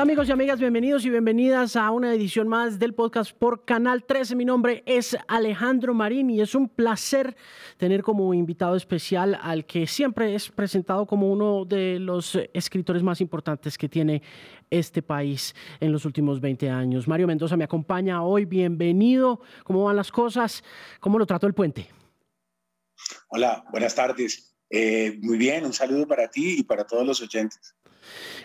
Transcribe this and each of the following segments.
Amigos y amigas, bienvenidos y bienvenidas a una edición más del podcast por Canal 13. Mi nombre es Alejandro Marín y es un placer tener como invitado especial al que siempre es presentado como uno de los escritores más importantes que tiene este país en los últimos 20 años. Mario Mendoza me acompaña hoy, bienvenido. ¿Cómo van las cosas? ¿Cómo lo trató el puente? Hola, buenas tardes. Eh, muy bien, un saludo para ti y para todos los oyentes.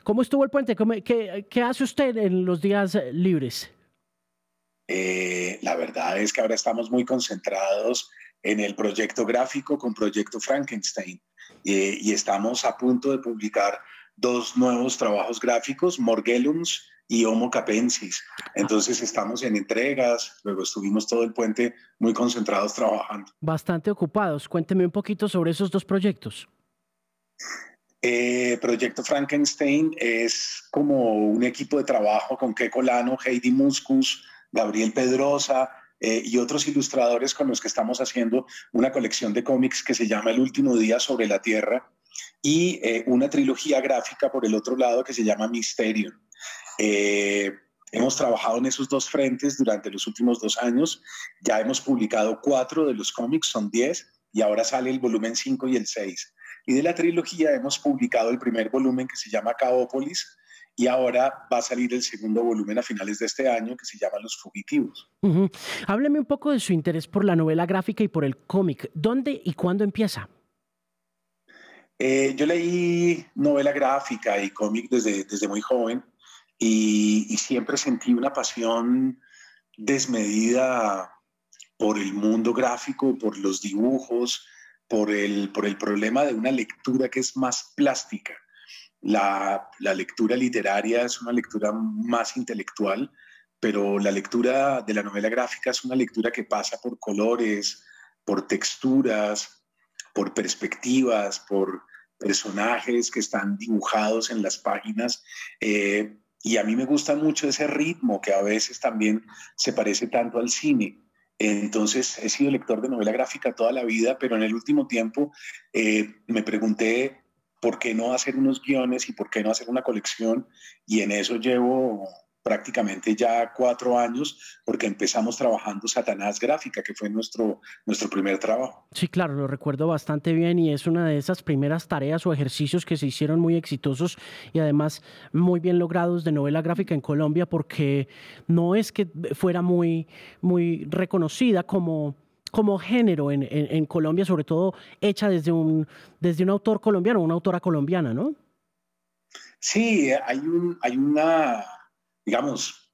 ¿Cómo estuvo el puente? Qué, hace usted en los días libres? Eh, la verdad es que ahora estamos muy concentrados en el proyecto gráfico con Proyecto Frankenstein eh, y estamos a punto de publicar dos nuevos trabajos gráficos, Morgellums y Homo capensis. Entonces estamos en entregas, luego estuvimos todo el puente muy concentrados trabajando. Bastante ocupados. Cuénteme un poquito sobre esos dos proyectos. Eh, Proyecto Frankenstein es como un equipo de trabajo con Keiko Lano, Heidi Muscus, Gabriel Pedrosa eh, y otros ilustradores con los que estamos haciendo una colección de cómics que se llama El último día sobre la Tierra y eh, una trilogía gráfica por el otro lado que se llama Mysterium. hemos trabajado en esos dos frentes durante los últimos dos años. Ya hemos publicado cuatro de los cómics, son diez, y ahora sale el volumen 5 y el 6. Y de la trilogía hemos publicado el primer volumen que se llama Caópolis y ahora va a salir el segundo volumen a finales de este año que se llama Los Fugitivos. Hábleme un poco de su interés por la novela gráfica y por el cómic. ¿Dónde y cuándo empieza? Eh, yo leí novela gráfica y cómic desde, desde muy joven y, y siempre sentí una pasión desmedida por el mundo gráfico, por los dibujos, por el, por el problema de una lectura que es más plástica. La, la, lectura literaria es una lectura más intelectual, pero la lectura de la novela gráfica es una lectura que pasa por colores, por texturas, por perspectivas, por personajes que están dibujados en las páginas. Eh, y a mí me gusta mucho ese ritmo que a veces también se parece tanto al cine. Entonces, he sido lector de novela gráfica toda la vida, pero en el último tiempo eh, me pregunté por qué no hacer unos guiones y por qué no hacer una colección, y en eso llevo prácticamente ya cuatro años, porque empezamos trabajando Satanás Gráfica, que fue nuestro, nuestro primer trabajo. Sí, claro, lo recuerdo bastante bien y es una de esas primeras tareas o ejercicios que se hicieron muy exitosos y además muy bien logrados de novela gráfica en Colombia, porque no es que fuera muy, muy reconocida como como género en, en, Colombia, sobre todo hecha desde un, desde un autor colombiano, una autora colombiana, ¿no? Sí, hay, un, hay una digamos,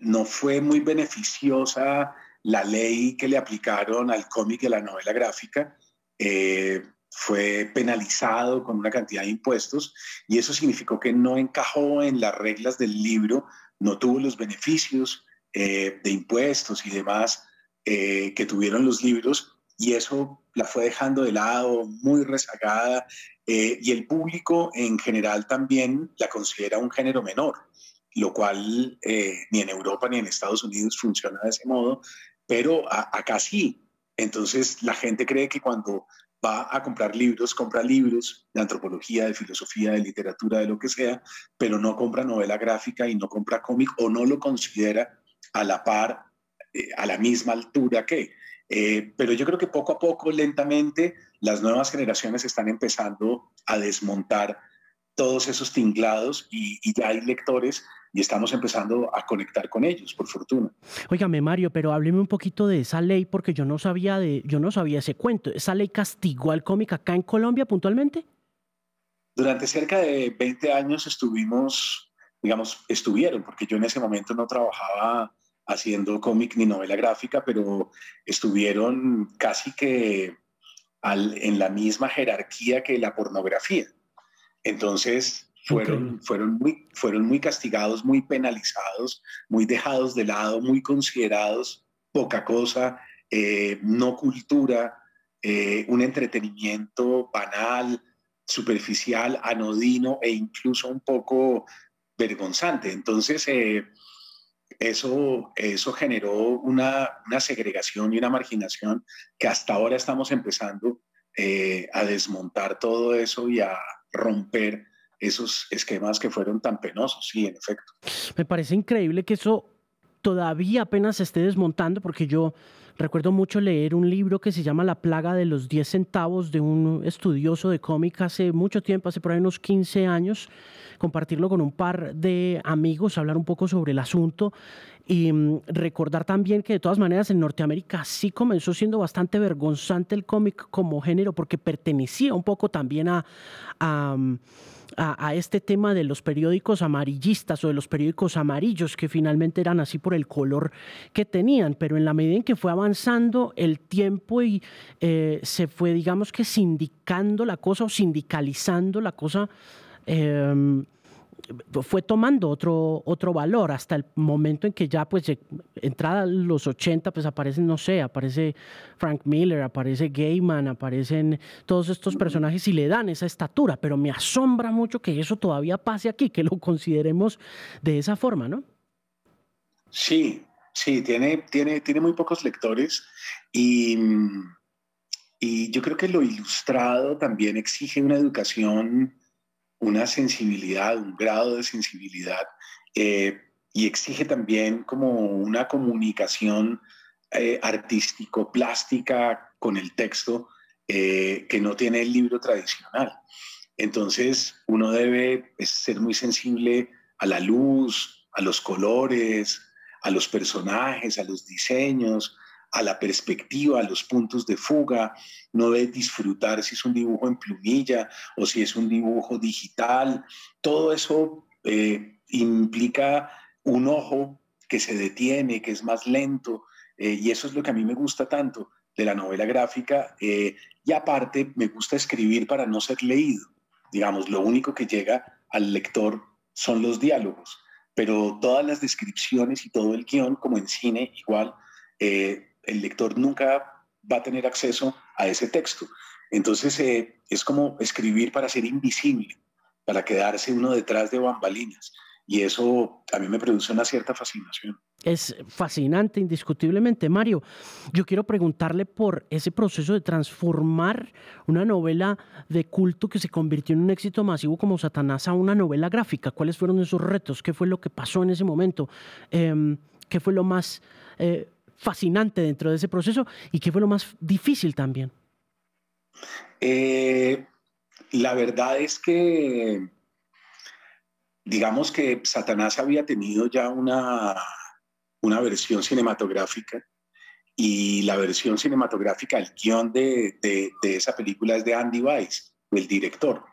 no fue muy beneficiosa la ley que le aplicaron al cómic y a la novela gráfica. Eh, fue penalizado con una cantidad de impuestos y eso significó que no encajó en las reglas del libro, no tuvo los beneficios eh, de impuestos y demás eh, que tuvieron los libros y eso la fue dejando de lado, muy rezagada y el público en general también la considera un género menor lo cual eh, ni en Europa ni en Estados Unidos funciona de ese modo, pero acá sí. Entonces la gente cree que cuando va a comprar libros, compra libros de antropología, de filosofía, de literatura, de lo que sea, pero no compra novela gráfica y no compra cómic o no lo considera a la par, eh, a la misma altura que. Eh, pero yo creo que poco a poco, lentamente, las nuevas generaciones están empezando a desmontar todos esos tinglados y, y ya hay lectores y estamos empezando a conectar con ellos, por fortuna. Óigame, Mario, pero hábleme un poquito de esa ley porque yo no sabía de, yo no sabía ese cuento. ¿Esa ley castigó al cómic acá en Colombia puntualmente? Durante cerca de 20 años estuvimos, digamos, estuvieron, porque yo en ese momento no trabajaba haciendo cómic ni novela gráfica, pero estuvieron casi que en la misma jerarquía que la pornografía. Entonces, fueron, fueron, muy, fueron muy castigados, muy penalizados, muy dejados de lado, muy considerados poca cosa, eh, no cultura, eh, un entretenimiento banal, superficial, anodino e incluso un poco vergonzante. Entonces, eh, eso, eso generó una, una, segregación y una marginación que hasta ahora estamos empezando a desmontar todo eso y a romper esos esquemas que fueron tan penosos, sí, en efecto. Me parece increíble que eso todavía apenas se esté desmontando, porque yo recuerdo mucho leer un libro que se llama La plaga de los 10 centavos de un estudioso de cómic hace mucho tiempo, hace por ahí unos 15 años, compartirlo con un par de amigos, hablar un poco sobre el asunto y mm, recordar también que de todas maneras en Norteamérica sí comenzó siendo bastante vergonzante el cómic como género porque pertenecía un poco también a, a a, este tema de los periódicos amarillistas o de los periódicos amarillos, que finalmente eran así por el color que tenían, pero en la medida en que fue avanzando el tiempo y eh, se fue, digamos que sindicando la cosa o sindicalizando la cosa, eh, fue tomando otro, otro valor hasta el momento en que ya, pues, entrada los 80, pues aparecen, no sé, aparece Frank Miller, aparece Gaiman, aparecen todos estos personajes y le dan esa estatura, pero me asombra mucho que eso todavía pase aquí, que lo consideremos de esa forma, ¿no? Sí, sí, tiene, tiene, tiene muy pocos lectores y, y yo creo que lo ilustrado también exige una educación una sensibilidad, un grado de sensibilidad eh, y exige también como una comunicación eh, artístico-plástica con el texto eh, que no tiene el libro tradicional. Entonces uno debe ser muy sensible a la luz, a los colores, a los personajes, a los diseños, a la perspectiva, a los puntos de fuga, no de disfrutar si es un dibujo en plumilla o si es un dibujo digital. Todo eso eh, implica un ojo que se detiene, que es más lento, eh, y eso es lo que a mí me gusta tanto de la novela gráfica. Eh, y aparte, me gusta escribir para no ser leído. Digamos, lo único que llega al lector son los diálogos, pero todas las descripciones y todo el guion, como en cine, igual, el lector nunca va a tener acceso a ese texto. Entonces eh, es como escribir para ser invisible, para quedarse uno detrás de bambalinas. Y eso a mí me produce una cierta fascinación. Es fascinante, indiscutiblemente. Mario, yo quiero preguntarle por ese proceso de transformar una novela de culto que se convirtió en un éxito masivo como Satanás a una novela gráfica. ¿Cuáles fueron esos retos? ¿Qué fue lo que pasó en ese momento? Em, ¿Qué fue lo más eh, fascinante dentro de ese proceso y qué fue lo más difícil también? Eh, la verdad es que, digamos que Satanás había tenido ya una, una versión cinematográfica y la versión cinematográfica, el guion de, de, esa película es de Andy Weiss, el director.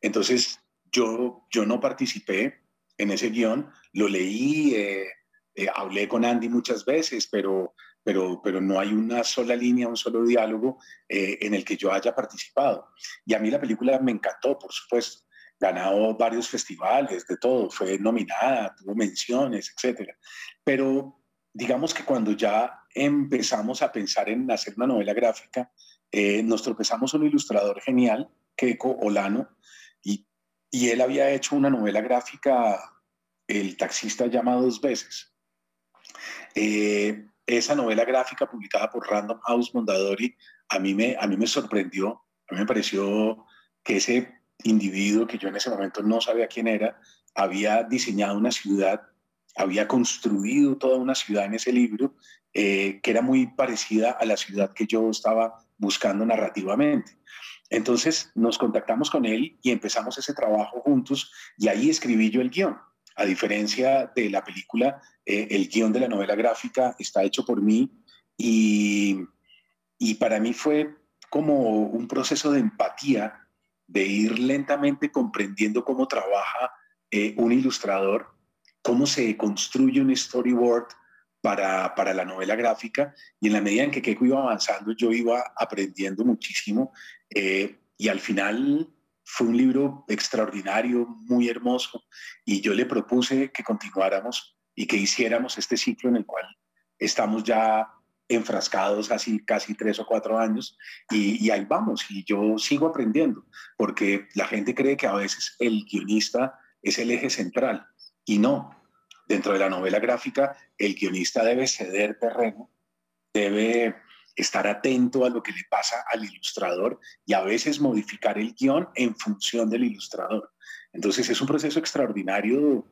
Entonces, yo, yo no participé en ese guion, lo leí, eh, eh, hablé con Andy muchas veces, pero, pero, pero no hay una sola línea, un solo diálogo eh, en el que yo haya participado. Y a mí la película me encantó, por supuesto. Ganado varios festivales, de todo, fue nominada, tuvo menciones, etc. Pero digamos que cuando ya empezamos a pensar en hacer una novela gráfica, eh, nos tropezamos un ilustrador genial, Keiko Olano, y, y él había hecho una novela gráfica, El taxista llama dos veces, eh, esa novela gráfica publicada por Random House Mondadori a mí, me, a mí me sorprendió, a mí me pareció que ese individuo que yo en ese momento no sabía quién era, había diseñado una ciudad, había construido toda una ciudad en ese libro eh, que era muy parecida a la ciudad que yo estaba buscando narrativamente. Entonces nos contactamos con él y empezamos ese trabajo juntos y ahí escribí yo el guion. A diferencia de la película, eh, el guion de la novela gráfica está hecho por mí y, y para mí fue como un proceso de empatía, de ir lentamente comprendiendo cómo trabaja eh, un ilustrador, cómo se construye un storyboard para, para, la novela gráfica. Y en la medida en que Keiko iba avanzando yo iba aprendiendo muchísimo eh, y al final fue un libro extraordinario, muy hermoso, y yo le propuse que continuáramos y que hiciéramos este ciclo en el cual estamos ya enfrascados así casi tres o cuatro años y, ahí vamos y yo sigo aprendiendo porque la gente cree que a veces el guionista es el eje central y no. Dentro de la novela gráfica el guionista debe ceder terreno, debe estar atento a lo que le pasa al ilustrador y a veces modificar el guion en función del ilustrador. Entonces es un proceso extraordinario.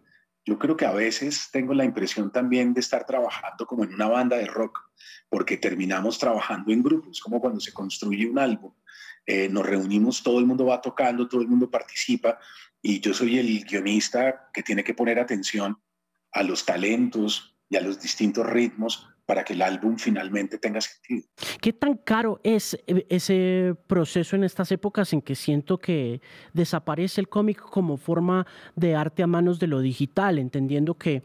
Yo creo que a veces tengo la impresión también de estar trabajando como en una banda de rock, porque terminamos trabajando en grupos, como cuando se construye un álbum. Eh, nos reunimos, todo el mundo va tocando, todo el mundo participa y yo soy el guionista que tiene que poner atención a los talentos y a los distintos ritmos para que el álbum finalmente tenga sentido. ¿Qué tan caro es eh, ese proceso en estas épocas en que siento que desaparece el cómic como forma de arte a manos de lo digital, entendiendo que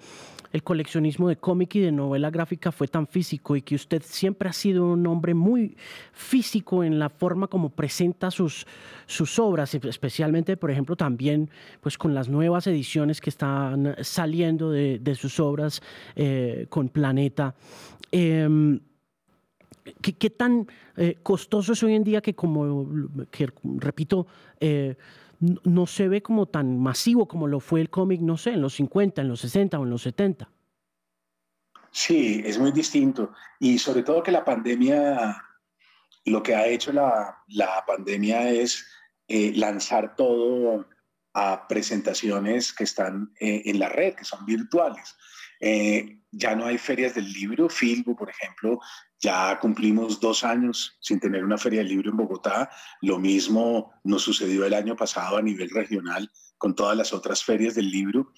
el coleccionismo de cómic y de novela gráfica fue tan físico y que usted siempre ha sido un hombre muy físico en la forma como presenta sus, sus obras, especialmente, por ejemplo, también pues con las nuevas ediciones que están saliendo de, sus obras eh, con Planeta. Em, ¿qué, tan eh, costoso es hoy en día que, como repito, eh, no se ve como tan masivo como lo fue el cómic, no sé, en los 50, en los 60 o en los 70. Sí, es muy distinto. Y sobre todo que la pandemia, lo que ha hecho la, pandemia es eh, lanzar todo a presentaciones que están eh, en la red, que son virtuales. Eh, ya no hay ferias del libro, Filbo, por ejemplo, ya cumplimos dos años sin tener una feria del libro en Bogotá. Lo mismo nos sucedió el año pasado a nivel regional con todas las otras ferias del libro.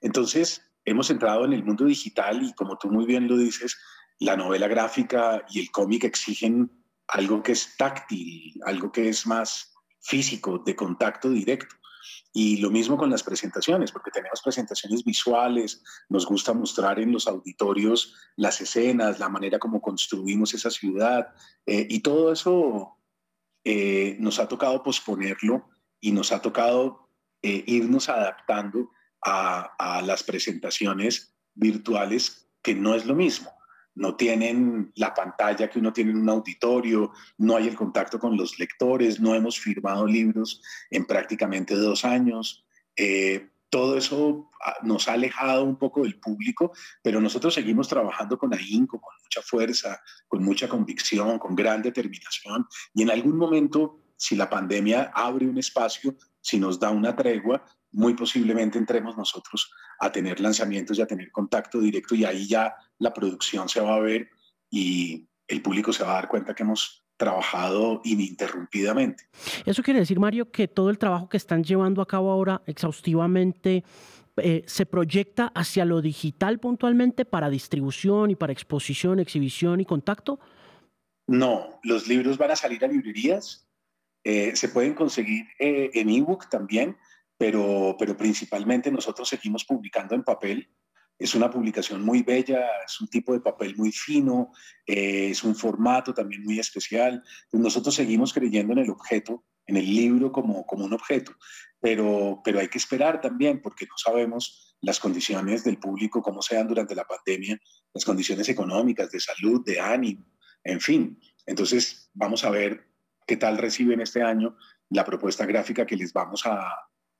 Entonces, hemos entrado en el mundo digital y como tú muy bien lo dices, la novela gráfica y el cómic exigen algo que es táctil, algo que es más físico, de contacto directo. Y lo mismo con las presentaciones, porque tenemos presentaciones visuales, nos gusta mostrar en los auditorios las escenas, la manera como construimos esa ciudad, eh, y todo eso eh, nos ha tocado posponerlo y nos ha tocado eh, irnos adaptando a, a las presentaciones virtuales, que no es lo mismo no tienen la pantalla que uno tiene en un auditorio, no hay el contacto con los lectores, no hemos firmado libros en prácticamente dos años. Eh, todo eso ah, nos ha alejado un poco del público, pero nosotros seguimos trabajando con ahínco, con mucha fuerza, con mucha convicción, con gran determinación. Y en algún momento, si la pandemia abre un espacio, si nos da una tregua, muy posiblemente entremos nosotros a tener lanzamientos y a tener contacto directo y ahí ya la producción se va a ver y el público se va a dar cuenta que hemos trabajado ininterrumpidamente. Eso quiere decir, Mario, que todo el trabajo que están llevando a cabo ahora exhaustivamente eh, se proyecta hacia lo digital puntualmente para distribución y para exposición, exhibición y contacto? No, los libros van a salir a librerías, eh, se pueden conseguir eh, en ebook también, pero, pero principalmente nosotros seguimos publicando en papel. Es una publicación muy bella, es un tipo de papel muy fino, eh, es un formato también muy especial. Nosotros seguimos creyendo en el objeto, en el libro como, como un objeto, pero, pero hay que esperar también porque no sabemos las condiciones del público, cómo sean durante la pandemia, las condiciones económicas, de salud, de ánimo, en fin. Entonces, vamos a ver qué tal reciben este año la propuesta gráfica que les vamos a,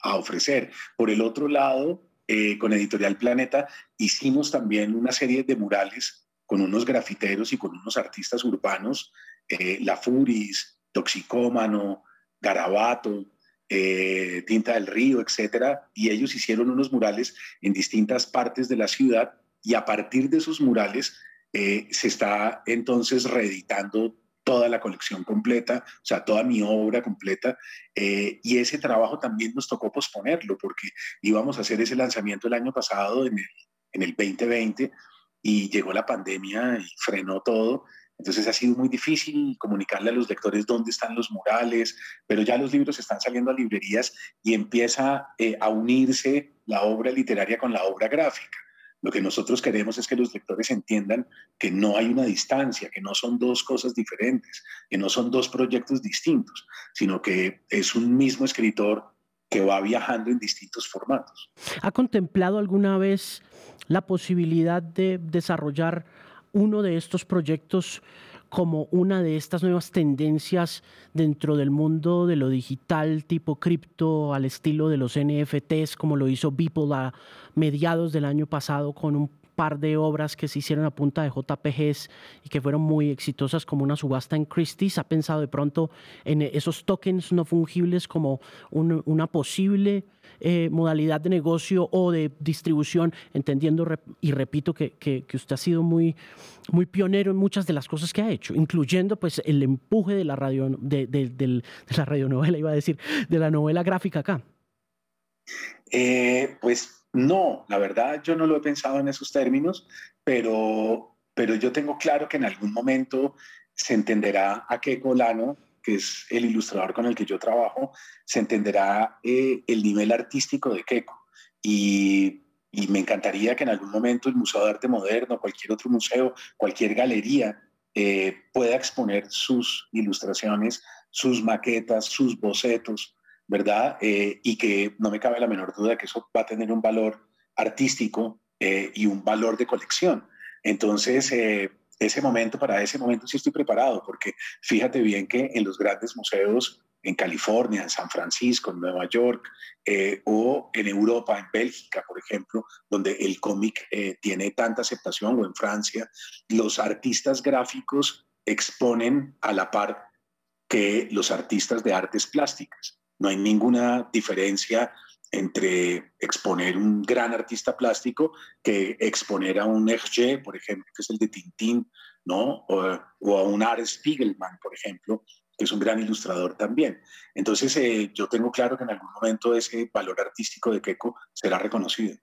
ofrecer. Por el otro lado, eh, con Editorial Planeta hicimos también una serie de murales con unos grafiteros y con unos artistas urbanos, eh, La Furis, Toxicómano, Garabato, eh, Tinta del Río, etcétera, y ellos hicieron unos murales en distintas partes de la ciudad y a partir de esos murales se está entonces reeditando toda la colección completa, o sea, toda mi obra completa. Eh, y ese trabajo también nos tocó posponerlo porque íbamos a hacer ese lanzamiento el año pasado, en el, en el 2020, y llegó la pandemia y frenó todo. Entonces ha sido muy difícil comunicarle a los lectores dónde están los murales, pero ya los libros están saliendo a librerías y empieza eh, a unirse la obra literaria con la obra gráfica. Lo que nosotros queremos es que los lectores entiendan que no hay una distancia, que no son dos cosas diferentes, que no son dos proyectos distintos, sino que es un mismo escritor que va viajando en distintos formatos. ¿Ha contemplado alguna vez la posibilidad de desarrollar uno de estos proyectos como una de estas nuevas tendencias dentro del mundo de lo digital tipo cripto al estilo de los NFTs como lo hizo Beeple a mediados del año pasado con un par de obras que se hicieron a punta de JPGs y que fueron muy exitosas como una subasta en Christie's. ¿Ha pensado de pronto en esos tokens no fungibles como una posible eh, modalidad de negocio o de distribución, entendiendo y repito que, que, usted ha sido muy, muy pionero en muchas de las cosas que ha hecho, incluyendo pues el empuje de la radio, de, de, la radionovela, iba a decir, de la novela gráfica acá. Eh, pues no, la verdad yo no lo he pensado en esos términos, pero, pero yo tengo claro que en algún momento se entenderá a qué Colano que es el ilustrador con el que yo trabajo, se entenderá eh, el nivel artístico de Keiko. Y, me encantaría que en algún momento el Museo de Arte Moderno, cualquier otro museo, cualquier galería, eh, pueda exponer sus ilustraciones, sus maquetas, sus bocetos, ¿verdad? Eh, y que no me cabe la menor duda que eso va a tener un valor artístico y un valor de colección. Entonces, ese momento, para ese momento sí estoy preparado, porque fíjate bien que en los grandes museos en California, en San Francisco, en Nueva York, eh, o en Europa, en Bélgica, por ejemplo, donde el cómic eh, tiene tanta aceptación, o en Francia, los artistas gráficos exponen a la par que los artistas de artes plásticas. No hay ninguna diferencia entre exponer un gran artista plástico que exponer a un Hergé, por ejemplo, que es el de Tintín, ¿no? O, a un Art Spiegelman, por ejemplo, que es un gran ilustrador también. Entonces, eh, yo tengo claro que en algún momento ese valor artístico de Keiko será reconocido.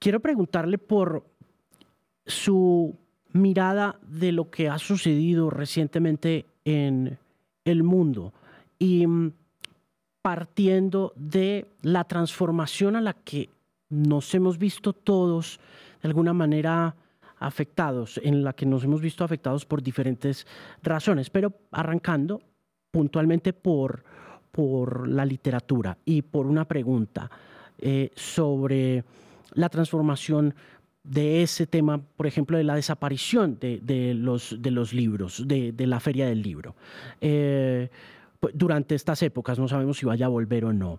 Quiero preguntarle por su mirada de lo que ha sucedido recientemente en el mundo. Y mm, partiendo de la transformación a la que nos hemos visto todos de alguna manera afectados, en la que nos hemos visto afectados por diferentes razones, pero arrancando puntualmente por, por la literatura y por una pregunta eh, sobre la transformación de ese tema, por ejemplo, de la desaparición de, los, de los libros, de, la feria del libro. Eh, durante estas épocas, no sabemos si vaya a volver o no.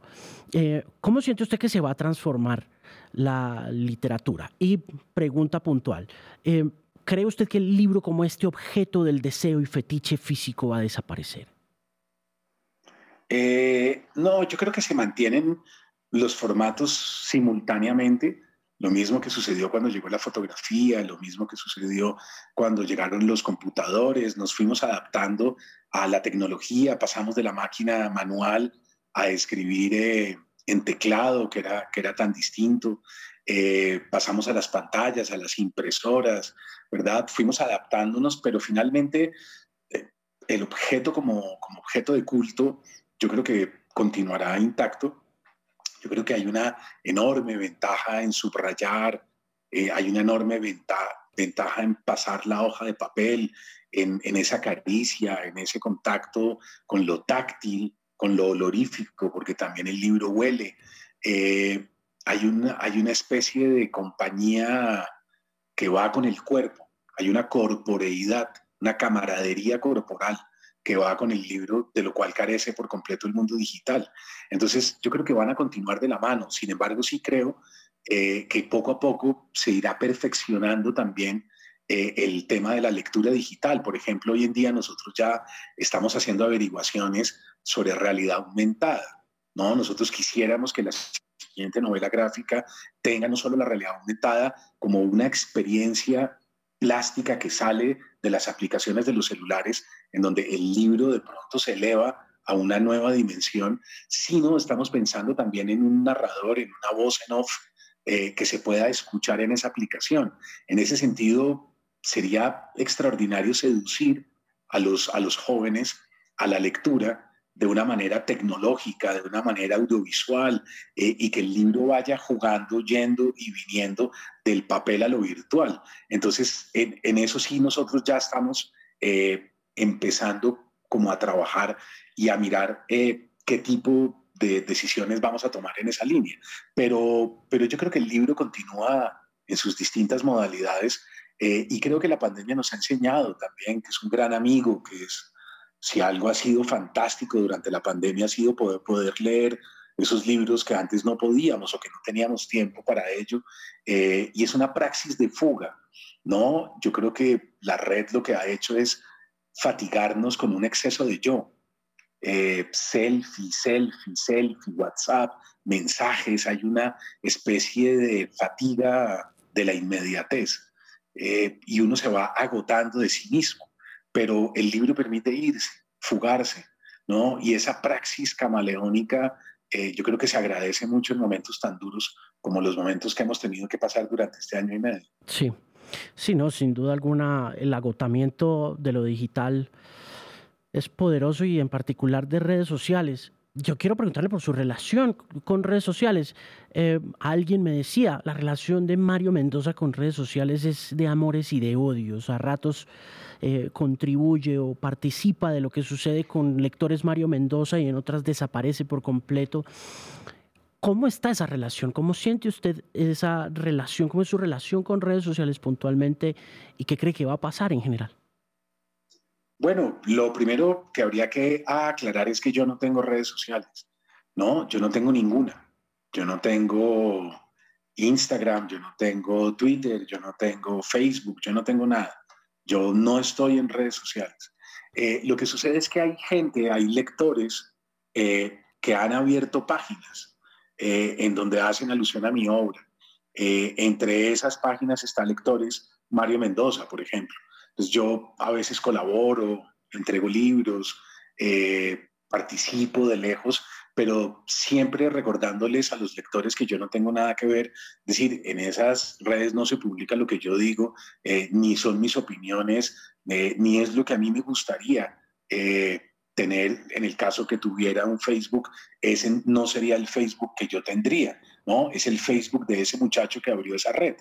Eh, ¿Cómo siente usted que se va a transformar la literatura? Y pregunta puntual, eh, ¿cree usted que el libro como este objeto del deseo y fetiche físico va a desaparecer? Eh, no, yo creo que se mantienen los formatos simultáneamente. Lo mismo que sucedió cuando llegó la fotografía, lo mismo que sucedió cuando llegaron los computadores, nos fuimos adaptando a la tecnología, pasamos de la máquina manual a escribir eh, en teclado, que era, que era tan distinto, eh, pasamos a las pantallas, a las impresoras, ¿verdad? Fuimos adaptándonos, pero finalmente eh, el objeto como, objeto de culto, yo creo que continuará intacto yo creo que hay una enorme ventaja en subrayar, hay una enorme ventaja en pasar la hoja de papel, en, esa caricia, en ese contacto con lo táctil, con lo olorífico, porque también el libro huele. Eh, hay, una, hay una especie de compañía que va con el cuerpo, hay una corporeidad, una camaradería corporal que va con el libro, de lo cual carece por completo el mundo digital. Entonces, yo creo que van a continuar de la mano. Sin embargo, sí creo eh, que poco a poco se irá perfeccionando también eh, el tema de la lectura digital. Por ejemplo, hoy en día nosotros ya estamos haciendo averiguaciones sobre realidad aumentada. ¿no? Nosotros quisiéramos que la siguiente novela gráfica tenga no solo la realidad aumentada como una experiencia plástica que sale de las aplicaciones de los celulares, en donde el libro de pronto se eleva a una nueva dimensión, sino estamos pensando también en un narrador, en una voz en off eh, que se pueda escuchar en esa aplicación. En ese sentido, sería extraordinario seducir a los, a los jóvenes a la lectura de una manera tecnológica, de una manera audiovisual, eh, y que el libro vaya jugando, yendo y viniendo del papel a lo virtual. Entonces, en, eso sí nosotros ya estamos eh, empezando como a trabajar y a mirar qué tipo de decisiones vamos a tomar en esa línea. Pero, pero yo creo que el libro continúa en sus distintas modalidades y creo que la pandemia nos ha enseñado también que es un gran amigo, que es si algo ha sido fantástico durante la pandemia ha sido poder, poder leer esos libros que antes no podíamos o que no teníamos tiempo para ello. Eh, y es una praxis de fuga, ¿no? Yo creo que la red lo que ha hecho es fatigarnos con un exceso de yo. Eh, selfie, selfie, selfie, WhatsApp, mensajes, hay una especie de fatiga de la inmediatez eh, y uno se va agotando de sí mismo, pero el libro permite irse, fugarse, ¿no? Y esa praxis camaleónica eh, yo creo que se agradece mucho en momentos tan duros como los momentos que hemos tenido que pasar durante este año y medio. Sí, sí, no, sin duda alguna el agotamiento de lo digital es poderoso y en particular de redes sociales. Yo quiero preguntarle por su relación con redes sociales. Eh, alguien me decía, la relación de Mario Mendoza con redes sociales es de amores y de odios. A ratos eh, contribuye o participa de lo que sucede con lectores Mario Mendoza y en otras desaparece por completo. ¿Cómo está esa relación? ¿Cómo siente usted esa relación? ¿Cómo es su relación con redes sociales puntualmente? ¿Y qué cree que va a pasar en general? Bueno, lo primero que habría que aclarar es que yo no tengo redes sociales, ¿no? Yo no tengo ninguna. Yo no tengo Instagram, yo no tengo Twitter, yo no tengo Facebook, yo no tengo nada. Yo no estoy en redes sociales. Eh, lo que sucede es que hay gente, hay lectores eh, que han abierto páginas eh, en donde hacen alusión a mi obra. entre esas páginas están lectores Mario Mendoza, por ejemplo. Pues yo a veces colaboro, entrego libros, eh, participo de lejos, pero siempre recordándoles a los lectores que yo no tengo nada que ver. Es decir, en esas redes no se publica lo que yo digo, eh, ni son mis opiniones, eh, ni es lo que a mí me gustaría tener en el caso que tuviera un Facebook, ese no sería el Facebook que yo tendría, ¿no? Es el Facebook de ese muchacho que abrió esa red.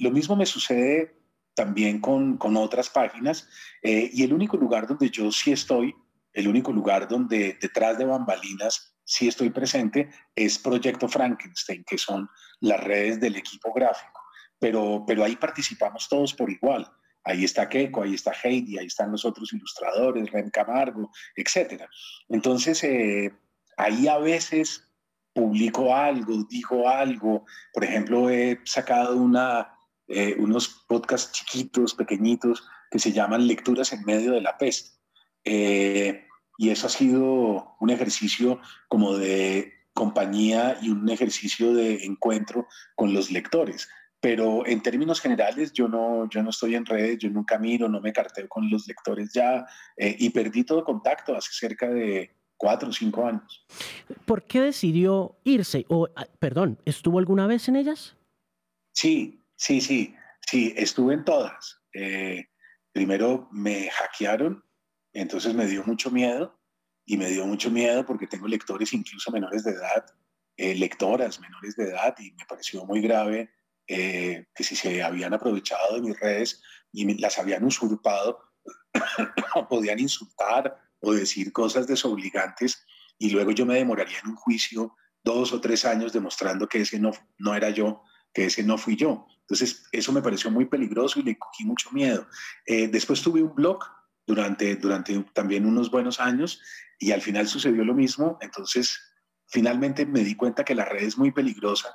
lo mismo me sucede también con, con otras páginas. Eh, y el único lugar donde yo sí estoy, el único lugar donde detrás de bambalinas sí estoy presente es Proyecto Frankenstein, que son las redes del equipo gráfico. Pero, pero ahí participamos todos por igual. Ahí está Keiko, ahí está Heidi, ahí están los otros ilustradores, Ren Camargo, etc. Entonces, eh, ahí a veces publico algo, digo algo. Por ejemplo, he sacado una, eh, unos podcasts chiquitos, pequeñitos, que se llaman Lecturas en medio de la peste. Eh, y eso ha sido un ejercicio como de compañía y un ejercicio de encuentro con los lectores. Pero en términos generales, yo no, yo no estoy en redes, yo nunca miro, no me carteo con los lectores ya eh, y perdí todo contacto hace cerca de cuatro o cinco años. ¿Por qué decidió irse? O, ah, perdón, ¿estuvo alguna vez en ellas? Sí, Sí, sí, sí, estuve en todas. Eh, primero me hackearon, entonces me dio mucho miedo y me dio mucho miedo porque tengo lectores incluso menores de edad, eh, lectoras menores de edad y me pareció muy grave eh, que si se habían aprovechado de mis redes y las habían usurpado, podían insultar o decir cosas desobligantes y luego yo me demoraría en un juicio dos o tres años demostrando que ese no, no era yo, que ese no fui yo. Entonces, eso me pareció muy peligroso y le cogí mucho miedo. Eh, después tuve un blog durante, durante también unos buenos años y al final sucedió lo mismo. Entonces, finalmente me di cuenta que la red es muy peligrosa,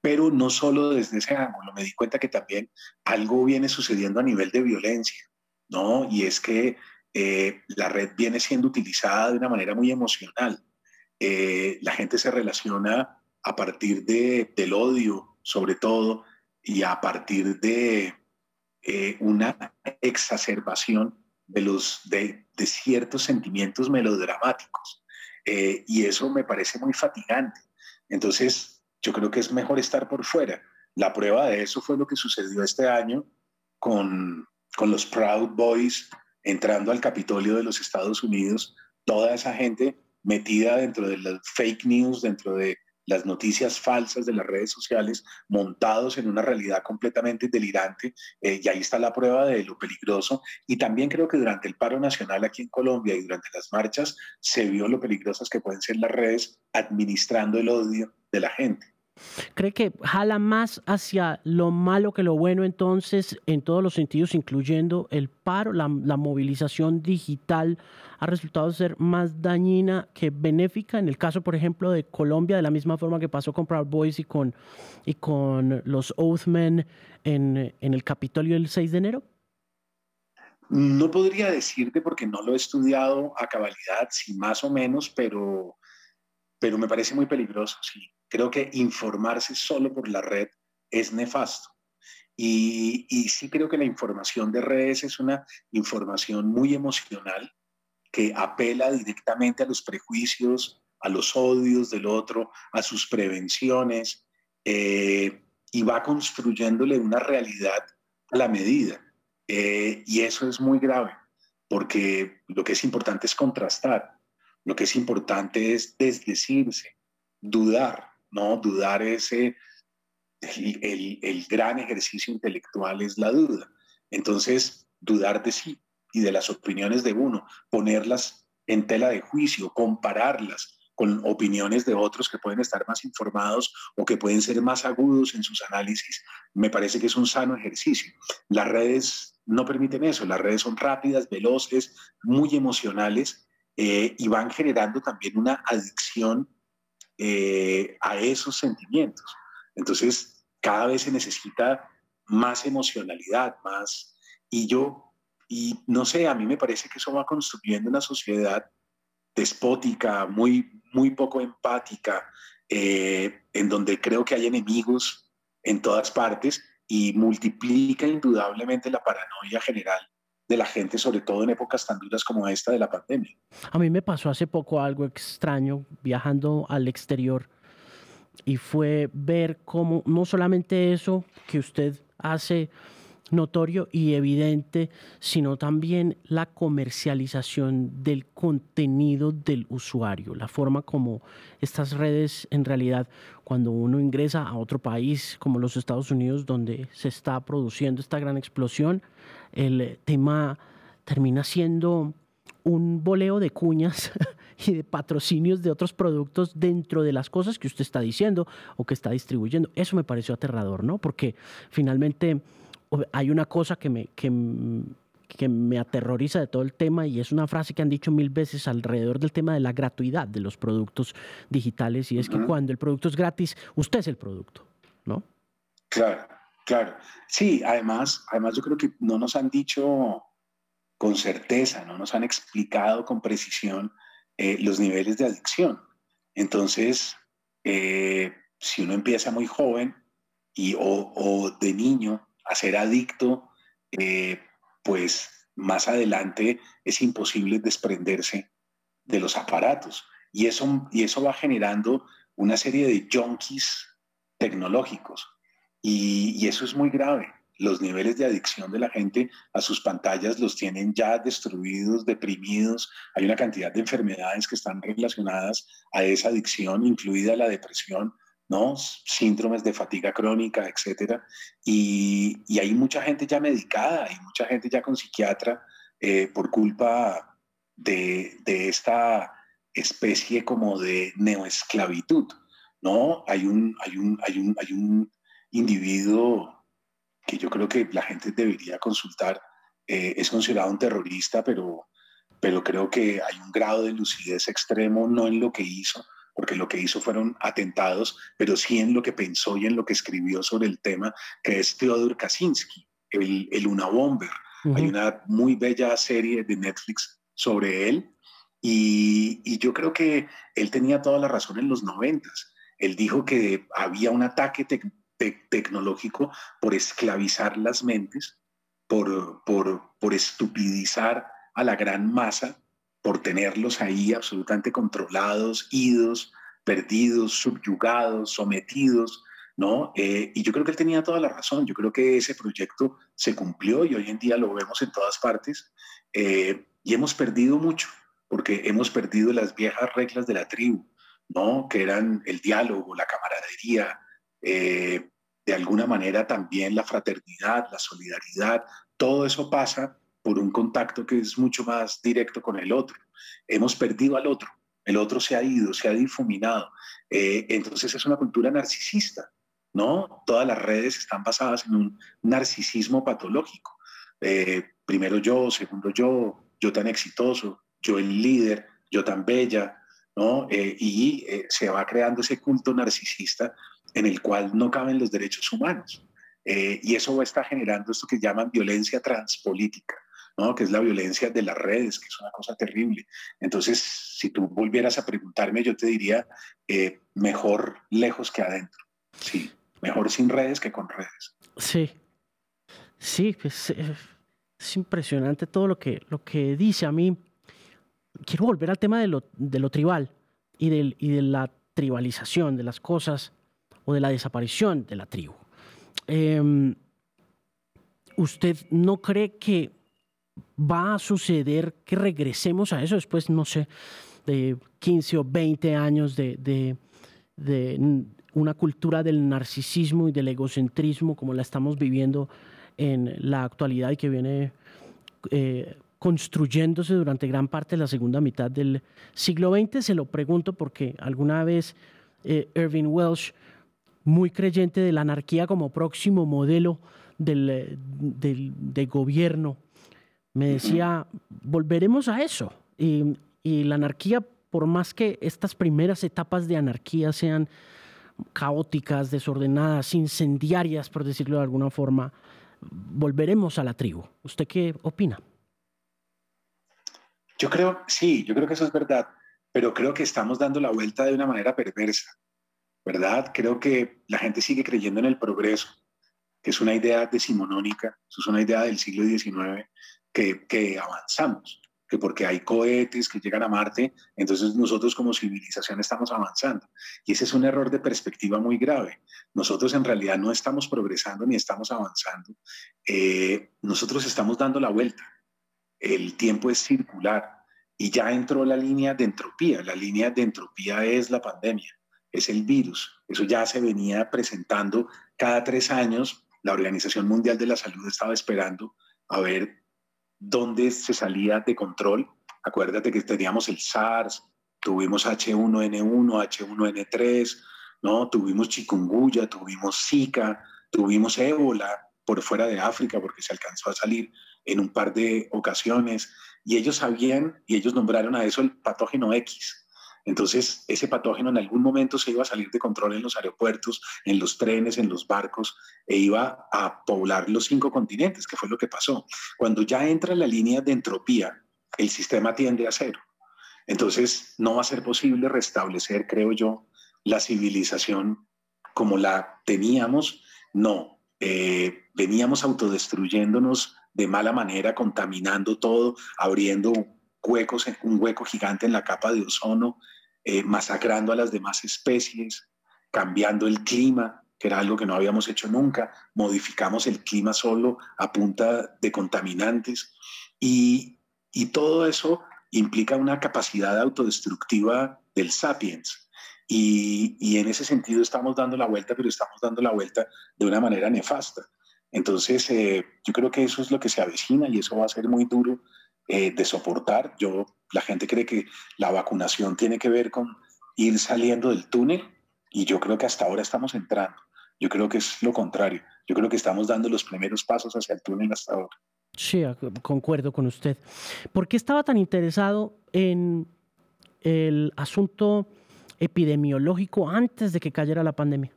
pero no solo desde ese ángulo, me di cuenta que también algo viene sucediendo a nivel de violencia, ¿no? Y es que eh, la red viene siendo utilizada de una manera muy emocional. Eh, la gente se relaciona a partir de, del odio, sobre todo, y a partir de eh, una exacerbación de, los, de, ciertos sentimientos melodramáticos. Eh, y eso me parece muy fatigante. Entonces, yo creo que es mejor estar por fuera. La prueba de eso fue lo que sucedió este año con, con los Proud Boys entrando al Capitolio de los Estados Unidos, toda esa gente metida dentro de las fake news, dentro de las noticias falsas de las redes sociales montados en una realidad completamente delirante eh, y ahí está la prueba de lo peligroso y también creo que durante el paro nacional aquí en Colombia y durante las marchas se vio lo peligrosas que pueden ser las redes administrando el odio de la gente. ¿Cree que jala más hacia lo malo que lo bueno entonces en todos los sentidos, incluyendo el paro, la, movilización digital ha resultado ser más dañina que benéfica? En el caso, por ejemplo, de Colombia, de la misma forma que pasó con Proud Boys y con, y con los Oathmen en, en el Capitolio el 6 de enero. No podría decirte porque no lo he estudiado a cabalidad, si más o menos, pero, pero me parece muy peligroso, sí. Creo que informarse solo por la red es nefasto. Y, sí creo que la información de redes es una información muy emocional que apela directamente a los prejuicios, a los odios del otro, a sus prevenciones, eh, y va construyéndole una realidad a la medida. Eh, y eso es muy grave, porque lo que es importante es contrastar, lo que es importante es desdecirse, dudar, ¿no? Dudar ese, el, el, gran ejercicio intelectual es la duda. Entonces, dudar de sí y de las opiniones de uno, ponerlas en tela de juicio, compararlas con opiniones de otros que pueden estar más informados o que pueden ser más agudos en sus análisis, me parece que es un sano ejercicio. Las redes no permiten eso, las redes son rápidas, veloces, muy emocionales eh, y van generando también una adicción eh, a esos sentimientos. Entonces, cada vez se necesita más emocionalidad, más... Y yo, y no sé, a mí me parece que eso va construyendo una sociedad despótica, muy, muy poco empática, eh, en donde creo que hay enemigos en todas partes y multiplica indudablemente la paranoia general de la gente, sobre todo en épocas tan duras como esta de la pandemia. A mí me pasó hace poco algo extraño viajando al exterior y fue ver cómo no solamente eso que usted hace notorio y evidente, sino también la comercialización del contenido del usuario, la forma como estas redes en realidad, cuando uno ingresa a otro país como los Estados Unidos, donde se está produciendo esta gran explosión, el tema termina siendo un boleo de cuñas y de patrocinios de otros productos dentro de las cosas que usted está diciendo o que está distribuyendo. Eso me pareció aterrador, ¿no? Porque finalmente hay una cosa que me, que, que me aterroriza de todo el tema y es una frase que han dicho mil veces alrededor del tema de la gratuidad de los productos digitales y es que cuando el producto es gratis, usted es el producto, ¿no? Claro, claro. Sí, además, además yo creo que no nos han dicho con certeza, no nos han explicado con precisión eh, los niveles de adicción. Entonces, eh, si uno empieza muy joven y, o, o de niño a ser adicto, eh, pues más adelante es imposible desprenderse de los aparatos. Y eso, y eso va generando una serie de junkies tecnológicos. Y, y, eso es muy grave. Los niveles de adicción de la gente a sus pantallas los tienen ya destruidos, deprimidos. Hay una cantidad de enfermedades que están relacionadas a esa adicción, incluida la depresión, ¿no? Síndromes de fatiga crónica, etcétera. Y, y, hay mucha gente ya medicada, hay mucha gente ya con psiquiatra eh, por culpa de, de, esta especie como de neoesclavitud, ¿no? Hay un, hay un, hay un, hay un individuo que yo creo que la gente debería consultar, eh, es considerado un terrorista, pero, pero creo que hay un grado de lucidez extremo, no en lo que hizo, porque lo que hizo fueron atentados, pero sí en lo que pensó y en lo que escribió sobre el tema, que es Theodor Kaczynski, el, el Una Bomber. Hay una muy bella serie de Netflix sobre él y, y, yo creo que él tenía toda la razón en los noventas. Él dijo que había un ataque tecnológico por esclavizar las mentes, por, por, por estupidizar a la gran masa por tenerlos ahí absolutamente controlados, idos, perdidos, subyugados, sometidos, ¿no? Eh, y yo creo que él tenía toda la razón, yo creo que ese proyecto se cumplió y hoy en día lo vemos en todas partes eh, y hemos perdido mucho, porque hemos perdido las viejas reglas de la tribu, ¿no? Que eran el diálogo, la camaradería, eh, de alguna manera también la fraternidad, la solidaridad, todo eso pasa por un contacto que es mucho más directo con el otro. Hemos perdido al otro el otro se ha ido, se ha difuminado. Eh, entonces es una cultura narcisista, ¿no? Todas las redes están basadas en un narcisismo patológico. Eh, primero yo, segundo yo, yo tan exitoso, yo el líder, yo tan bella, ¿no? Eh, y se va creando ese culto narcisista en el cual no caben los derechos humanos. y eso está generando esto que llaman violencia transpolítica. ¿No? que es la violencia de las redes, que es una cosa terrible. Entonces, si tú volvieras a preguntarme, yo te diría, eh, mejor lejos que adentro. Sí, mejor sin redes que con redes. Sí, sí, pues, eh, es impresionante todo lo que, lo que dice. A mí, quiero volver al tema de lo, de lo tribal y, del, y de la tribalización de las cosas o de la desaparición de la tribu. Em, ¿Usted no cree que va a suceder que regresemos a eso después, no sé, de 15 o 20 años de, una cultura del narcisismo y del egocentrismo como la estamos viviendo en la actualidad y que viene eh, construyéndose durante gran parte de la segunda mitad del siglo XX. Se lo pregunto porque alguna vez eh, Irving Welsh, muy creyente de la anarquía como próximo modelo del, de gobierno, me decía, volveremos a eso. Y, la anarquía, por más que estas primeras etapas de anarquía sean caóticas, desordenadas, incendiarias, por decirlo de alguna forma, volveremos a la tribu. ¿Usted qué opina? Yo creo, sí, yo creo que eso es verdad, pero creo que estamos dando la vuelta de una manera perversa, ¿verdad? Creo que la gente sigue creyendo en el progreso, que es una idea decimonónica, es una idea del siglo XIX, que, avanzamos, que porque hay cohetes que llegan a Marte, entonces nosotros como civilización estamos avanzando. Y ese es un error de perspectiva muy grave. Nosotros en realidad no estamos progresando ni estamos avanzando. Eh, nosotros estamos dando la vuelta. El tiempo es circular y ya entró la línea de entropía. La línea de entropía es la pandemia, es el virus. Eso ya se venía presentando cada tres años. La Organización Mundial de la Salud estaba esperando a ver dónde se salía de control. Acuérdate que teníamos el SARS, tuvimos H1N1, H1N3, ¿no? Tuvimos chikungunya, tuvimos Zika, tuvimos ébola por fuera de África porque se alcanzó a salir en un par de ocasiones y ellos sabían y ellos nombraron a eso el patógeno X. Entonces, ese patógeno en algún momento se iba a salir de control en los aeropuertos, en los trenes, en los barcos, e iba a poblar los cinco continentes, que fue lo que pasó. Cuando ya entra la línea de entropía, el sistema tiende a cero. Entonces, no va a ser posible restablecer, creo yo, la civilización como la teníamos. No, eh, veníamos autodestruyéndonos de mala manera, contaminando todo, abriendo huecos, un hueco gigante en la capa de ozono, eh, masacrando a las demás especies, cambiando el clima, que era algo que no habíamos hecho nunca, modificamos el clima solo a punta de contaminantes y, y todo eso implica una capacidad autodestructiva del sapiens. Y, y, en ese sentido estamos dando la vuelta, pero estamos dando la vuelta de una manera nefasta. Entonces, eh, yo creo que eso es lo que se avecina y eso va a ser muy duro eh, de soportar. Yo, la gente cree que la vacunación tiene que ver con ir saliendo del túnel y yo creo que hasta ahora estamos entrando. Yo creo que es lo contrario. Yo creo que estamos dando los primeros pasos hacia el túnel hasta ahora. Sí, concuerdo con usted. ¿Por qué estaba tan interesado en el asunto epidemiológico antes de que cayera la pandemia?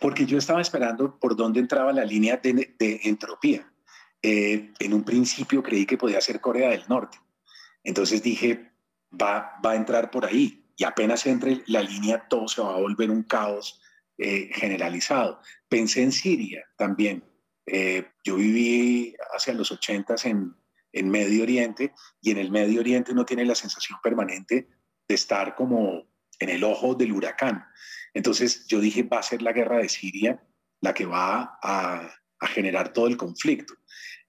Porque yo estaba esperando por dónde entraba la línea de, de entropía. Eh, en un principio creí que podía ser Corea del Norte. Entonces dije, va, va a entrar por ahí. Y apenas entre la línea, todo se va a volver un caos eh, generalizado. Pensé en Siria también. Eh, yo viví hacia los 80 en, en Medio Oriente y en el Medio Oriente uno tiene la sensación permanente de estar como en el ojo del huracán. Entonces yo dije, va a ser la guerra de Siria la que va a, a generar todo el conflicto.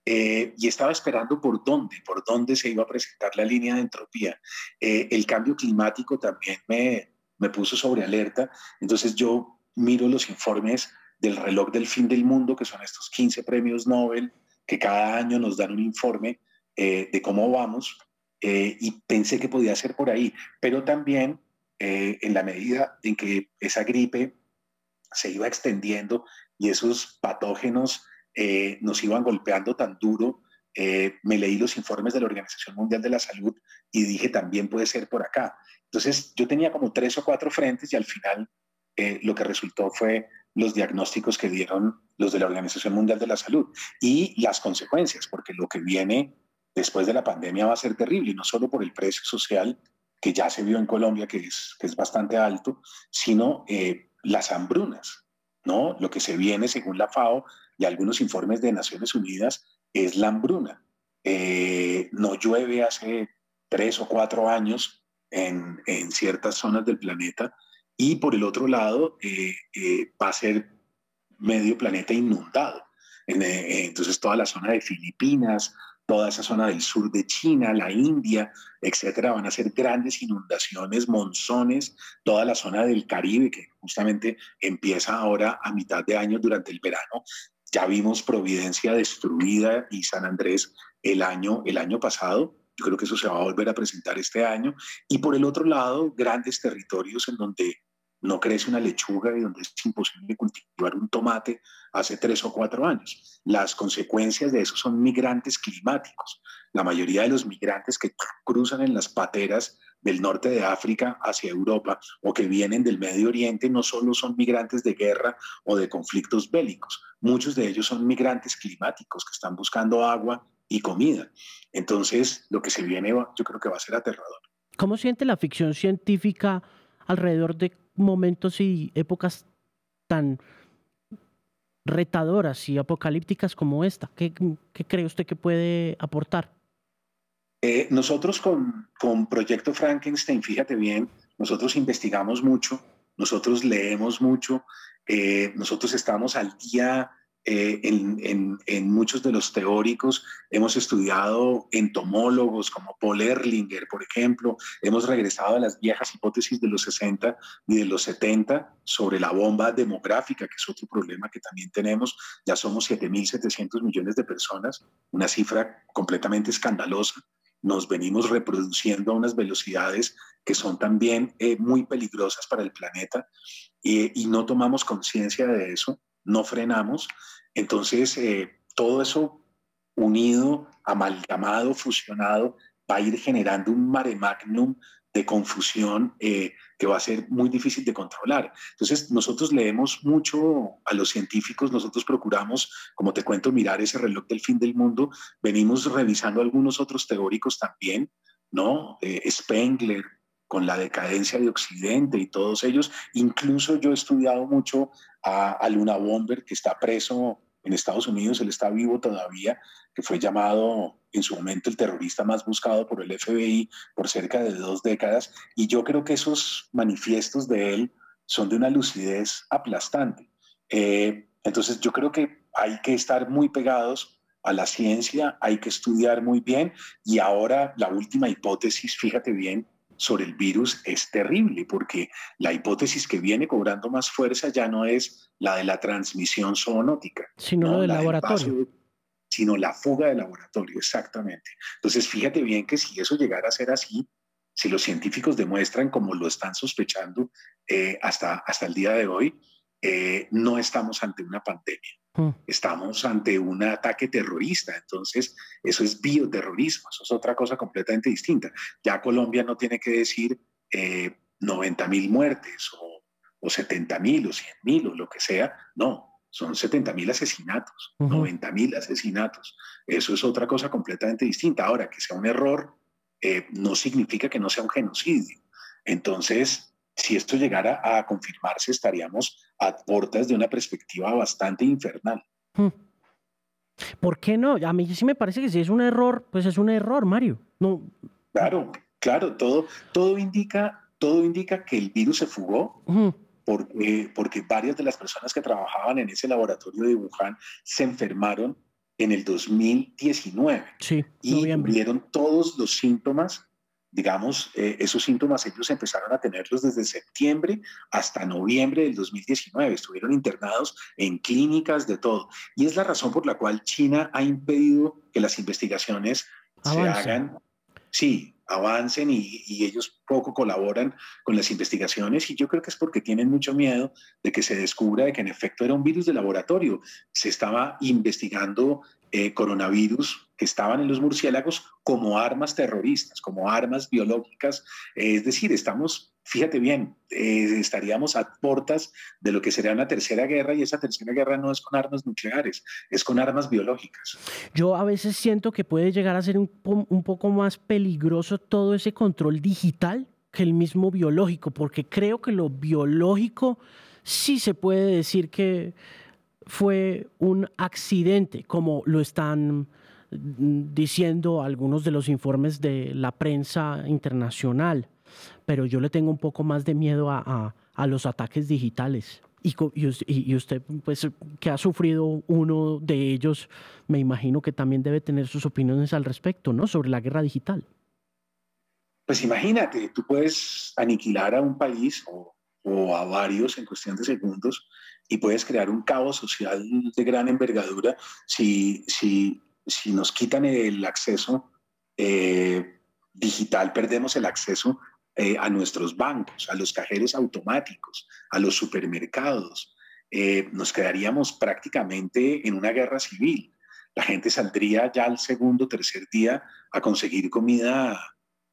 Eh, y estaba esperando por dónde, por dónde se iba a presentar la línea de entropía. Eh, el cambio climático también me, me puso sobre alerta, entonces yo miro los informes del reloj del fin del mundo, que son estos 15 premios Nobel, que cada año nos dan un informe eh, de cómo vamos. y pensé que podía ser por ahí, pero también en la medida en que esa gripe se iba extendiendo y esos patógenos eh, nos iban golpeando tan duro, me leí los informes de la Organización Mundial de la Salud y dije también puede ser por acá. Entonces yo tenía como tres o cuatro frentes y al final lo que resultó fue los diagnósticos que dieron los de la Organización Mundial de la Salud y las consecuencias, porque lo que viene después de la pandemia va a ser terrible, no solo por el precio social que ya se vio en Colombia, que es, bastante alto, sino eh, las hambrunas, ¿no? Lo que se viene, según la FAO y algunos informes de Naciones Unidas, es la hambruna. Eh, no llueve hace tres o cuatro años en, en, ciertas zonas del planeta y por el otro lado eh, va a ser medio planeta inundado. entonces toda la zona de Filipinas, toda esa zona del sur de China, la India, etcétera, van a ser grandes inundaciones, monzones, toda la zona del Caribe, que justamente empieza ahora a mitad de año durante el verano. Ya vimos Providencia destruida y San Andrés el año, el año pasado. Yo creo que eso se va a volver a presentar este año. Y por el otro lado, grandes territorios en donde no crece una lechuga y donde es imposible cultivar un tomate hace tres o cuatro años. Las consecuencias de eso son migrantes climáticos. La mayoría de los migrantes que cruzan en las pateras del norte de África hacia Europa o que vienen del Medio Oriente no solo son migrantes de guerra o de conflictos bélicos, muchos de ellos son migrantes climáticos que están buscando agua y comida. Entonces, lo que se viene yo creo que va a ser aterrador. ¿Cómo siente la ficción científica alrededor de momentos y épocas tan retadoras y apocalípticas como esta? ¿Qué, cree usted que puede aportar? Eh, nosotros con, con Proyecto Frankenstein, fíjate bien, nosotros investigamos mucho, nosotros leemos mucho, eh, nosotros estamos al día eh, en, muchos de los teóricos, hemos estudiado entomólogos como Paul Erlinger, por ejemplo, hemos regresado a las viejas hipótesis de los 60 y de los 70 sobre la bomba demográfica, que es otro problema que también tenemos. Ya somos 7.700 millones de personas, una cifra completamente escandalosa. Nos venimos reproduciendo a unas velocidades que son también eh, muy peligrosas para el planeta y no tomamos conciencia de eso no frenamos. Entonces, eh, todo eso unido, amalgamado, fusionado, va a ir generando un mare magnum de confusión eh, que va a ser muy difícil de controlar. Entonces, nosotros leemos mucho a los científicos, nosotros procuramos, como te cuento, mirar ese reloj del fin del mundo, venimos revisando algunos otros teóricos también, ¿no? Eh, Spengler, con la decadencia de Occidente y todos ellos. Incluso yo he estudiado mucho a, Luna Bomber, que está preso en Estados Unidos, él está vivo todavía, que fue llamado en su momento el terrorista más buscado por el FBI por cerca de dos décadas. Y yo creo que esos manifiestos de él son de una lucidez aplastante. Eh, entonces yo creo que hay que estar muy pegados a la ciencia, hay que estudiar muy bien y ahora la última hipótesis, fíjate bien, sobre el virus es terrible porque la hipótesis que viene cobrando más fuerza ya no es la de la transmisión zoonótica, sino del laboratorio. sino la fuga del laboratorio, exactamente. Entonces, fíjate bien que si eso llegara a ser así, si los científicos demuestran como lo están sospechando eh, hasta, hasta el día de hoy, eh, no estamos ante una pandemia. Mm. Estamos ante un ataque terrorista, entonces eso es bioterrorismo, eso es otra cosa completamente distinta. Ya Colombia no tiene que decir eh, 90 mil muertes o, o 70 mil o 100 mil o lo que sea, no, son 70 mil asesinatos, 90 mil asesinatos. Eso es otra cosa completamente distinta. Ahora, que sea un error eh, no significa que no sea un genocidio. Entonces, si esto llegara a confirmarse, estaríamos a puertas de una perspectiva bastante infernal. Hmm. ¿Por qué no? A mí sí me parece que si es un error, pues es un error, Mario. No. Claro, claro, todo, todo, indica, todo indica que el virus se fugó. Porque, porque varias de las personas que trabajaban en ese laboratorio de Wuhan se enfermaron en el 2019 sí, y vieron todos los síntomas digamos, eh, esos síntomas ellos empezaron a tenerlos desde septiembre hasta noviembre del 2019. Estuvieron internados en clínicas de todo. Y es la razón por la cual China ha impedido que las investigaciones se hagan sí, avancen y, ellos poco colaboran con las investigaciones y yo creo que es porque tienen mucho miedo de que se descubra de que en efecto era un virus de laboratorio. Se estaba investigando eh, coronavirus estaban en los murciélagos como armas terroristas, como armas biológicas. es decir, estamos, fíjate bien, eh, estaríamos a puertas de lo que sería una tercera guerra y esa tercera guerra no es con armas nucleares, es con armas biológicas. Yo a veces siento que puede llegar a ser un poco más peligroso todo ese control digital que el mismo biológico, porque creo que lo biológico sí se puede decir que fue un accidente, como lo están diciendo algunos de los informes de la prensa internacional, pero yo le tengo un poco más de miedo a, los ataques digitales. Y, y, usted, pues, que ha sufrido uno de ellos, me imagino que también debe tener sus opiniones al respecto, ¿no? Sobre la guerra digital. Pues imagínate, tú puedes aniquilar a un país o, o a varios en cuestión de segundos y puedes crear un caos social de gran envergadura si, si, si nos quitan el acceso eh, digital, perdemos el acceso eh, a nuestros bancos, a los cajeros automáticos, a los supermercados. Eh, nos quedaríamos prácticamente en una guerra civil. La gente saldría ya al segundo, tercer día a conseguir comida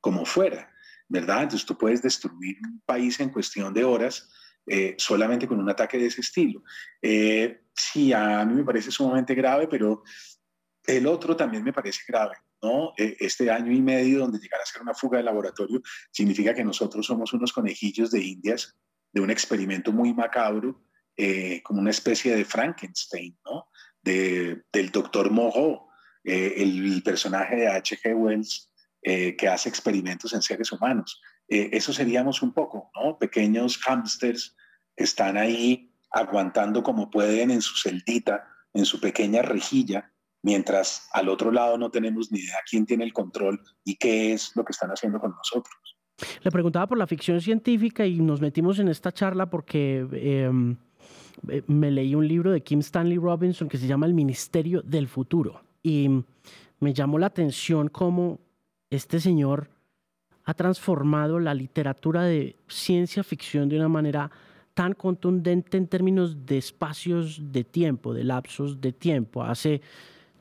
como fuera, ¿verdad? Entonces tú puedes destruir un país en cuestión de horas eh, solamente con un ataque de ese estilo. Eh, sí, a mí me parece sumamente grave, pero el otro también me parece grave. ¿no? E, este año y medio donde llegar a ser una fuga de laboratorio significa que nosotros somos unos conejillos de indias de un experimento muy macabro, eh, como una especie de Frankenstein, ¿no? De, del doctor Moreau, el personaje de H.G. Wells que hace experimentos en seres humanos. eso seríamos un poco, ¿no? Pequeños hámsters están ahí aguantando como pueden en su celdita, en su pequeña rejilla, mientras al otro lado no tenemos ni idea quién tiene el control y qué es lo que están haciendo con nosotros. Le preguntaba por la ficción científica y nos metimos en esta charla porque em, eh, me leí un libro de Kim Stanley Robinson que se llama El Ministerio del Futuro y me llamó la atención cómo este señor ha transformado la literatura de ciencia ficción de una manera tan contundente en términos de espacios de tiempo, de lapsos de tiempo. Hace,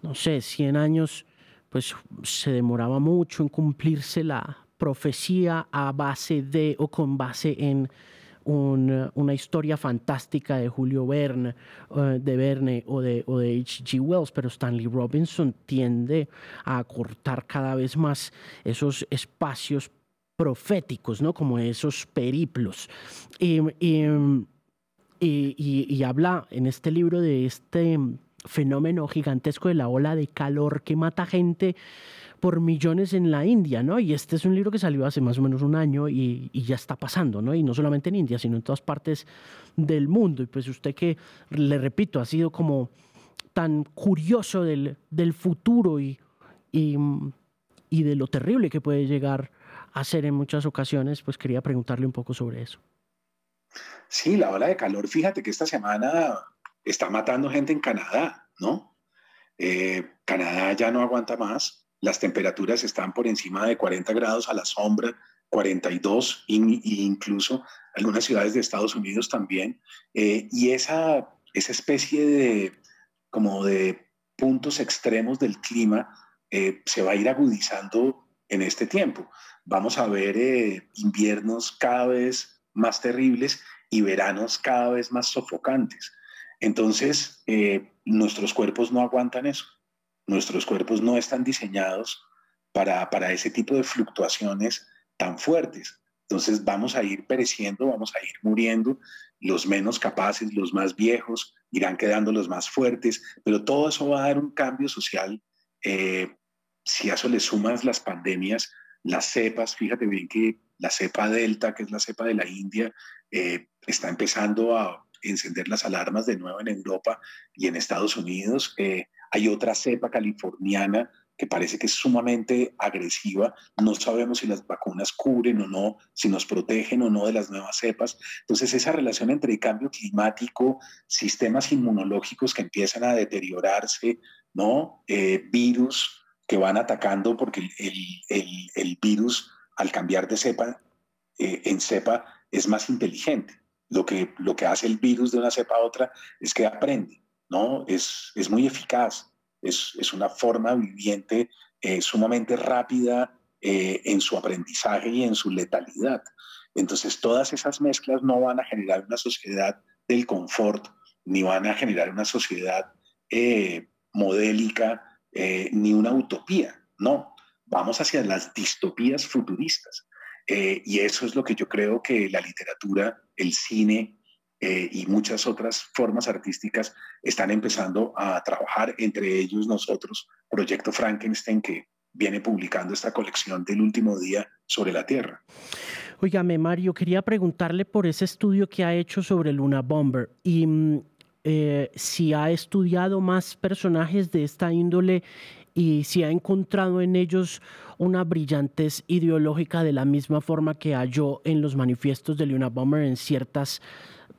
no sé, 100 años, pues se demoraba mucho en cumplirse la profecía a base de o con base en una historia fantástica de Julio Verne, eh, de Verne o de, o de H.G. Wells, pero Stanley Robinson tiende a acortar cada vez más esos espacios proféticos, ¿no? Como esos periplos. Y, y, habla en este libro de este fenómeno gigantesco de la ola de calor que mata gente por millones en la India, ¿no? Y este es un libro que salió hace más o menos un año y, ya está pasando, ¿no? Y no solamente en India, sino en todas partes del mundo. Y pues usted que, le repito, ha sido como tan curioso del, futuro y, y, de lo terrible que puede llegar hacer en muchas ocasiones, pues quería preguntarle un poco sobre eso. Sí, la ola de calor, fíjate que esta semana está matando gente en Canadá, ¿no? Eh, Canadá ya no aguanta más, las temperaturas están por encima de 40 grados a la sombra, 42 e incluso algunas ciudades de Estados Unidos también. Eh, y esa, esa especie de como de puntos extremos del clima eh, se va a ir agudizando en este tiempo vamos a ver inviernos cada vez más terribles y veranos cada vez más sofocantes. Entonces, eh, nuestros cuerpos no aguantan eso. Nuestros cuerpos no están diseñados para, para ese tipo de fluctuaciones tan fuertes. Entonces vamos a ir pereciendo, vamos a ir muriendo, los menos capaces, los más viejos, irán quedando los más fuertes, pero todo eso va a dar un cambio social. Eh, si a eso le sumas las pandemias, las cepas, fíjate bien que la cepa delta, que es la cepa de la India, eh, está empezando a encender las alarmas de nuevo en Europa y en Estados Unidos. Hay otra cepa californiana que parece que es sumamente agresiva. No sabemos si las vacunas cubren o no, si nos protegen o no de las nuevas cepas. Entonces, esa relación entre cambio climático, sistemas inmunológicos que empiezan a deteriorarse, ¿no? Eh, virus, que van atacando porque el, virus al cambiar de cepa eh, en cepa es más inteligente. Lo que, lo que hace el virus de una cepa a otra es que aprende, ¿no? Es, es muy eficaz, es, es una forma viviente eh, sumamente rápida eh, en su aprendizaje y en su letalidad. Entonces, todas esas mezclas no van a generar una sociedad del confort, ni van a generar una sociedad eh, modélica, ni una utopía. No, vamos hacia las distopías futuristas. Y eso es lo que yo creo que la literatura, el cine, y muchas otras formas artísticas están empezando a trabajar, entre ellos nosotros, Proyecto Frankenstein, que viene publicando esta colección del último día sobre la Tierra. Óigame, Mario, quería preguntarle por ese estudio que ha hecho sobre Luna Bomber y mm, eh, si ha estudiado más personajes de esta índole y si ha encontrado en ellos una brillantez ideológica de la misma forma que halló en los manifiestos de Luna Bomber en ciertas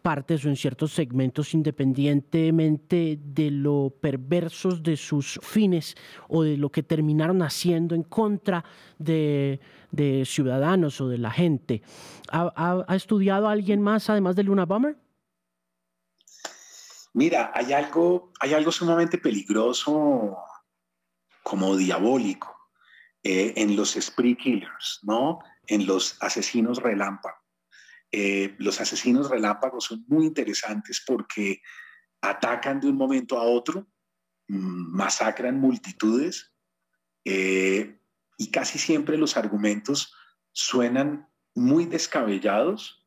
partes o en ciertos segmentos independientemente de lo perversos de sus fines o de lo que terminaron haciendo en contra de, ciudadanos o de la gente. ¿Ha, estudiado alguien más además de Luna Bomber? Mira, hay algo, hay algo sumamente peligroso como diabólico eh, en los spree killers, ¿no? En los asesinos relámpago. Eh, los asesinos relámpagos son muy interesantes porque atacan de un momento a otro, mm, masacran multitudes eh, y casi siempre los argumentos suenan muy descabellados,